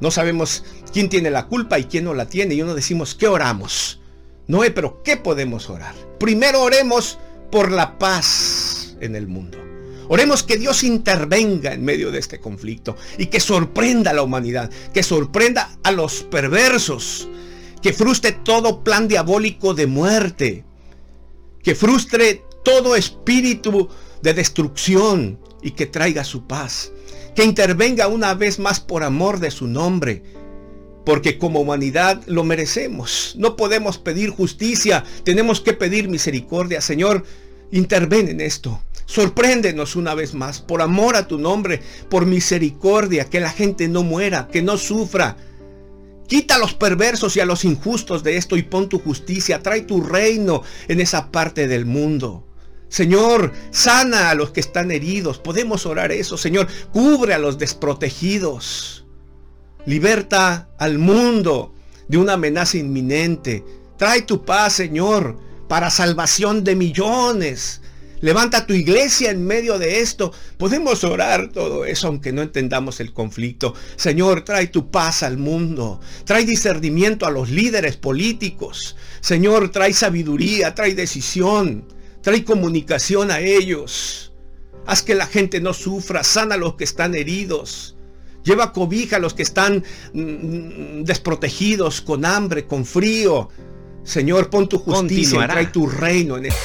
no sabemos quién tiene la culpa y quién no la tiene. Y uno decimos, ¿qué oramos? Noé, pero ¿qué podemos orar? Primero oremos por la paz en el mundo. Oremos que Dios intervenga en medio de este conflicto y que sorprenda a la humanidad, que sorprenda a los perversos, que frustre todo plan diabólico de muerte, que frustre todo espíritu de destrucción y que traiga su paz, que intervenga una vez más por amor de su nombre, porque como humanidad lo merecemos. No podemos pedir justicia, tenemos que pedir misericordia. Señor, interven en esto. Sorpréndenos una vez más, por amor a tu nombre, por misericordia, que la gente no muera, que no sufra. Quita a los perversos y a los injustos de esto y pon tu justicia, trae tu reino en esa parte del mundo. Señor, sana a los que están heridos. Podemos orar eso, Señor. Cubre a los desprotegidos. Liberta al mundo de una amenaza inminente. Trae tu paz, Señor, para salvación de millones. Levanta tu iglesia en medio de esto. Podemos orar todo eso aunque no entendamos el conflicto. Señor, trae tu paz al mundo. Trae discernimiento a los líderes políticos. Señor, trae sabiduría, trae decisión. Trae comunicación a ellos. Haz que la gente no sufra. Sana a los que están heridos. Lleva cobija a los que están mm, desprotegidos, con hambre, con frío. Señor, pon tu justicia, trae tu reino en esto.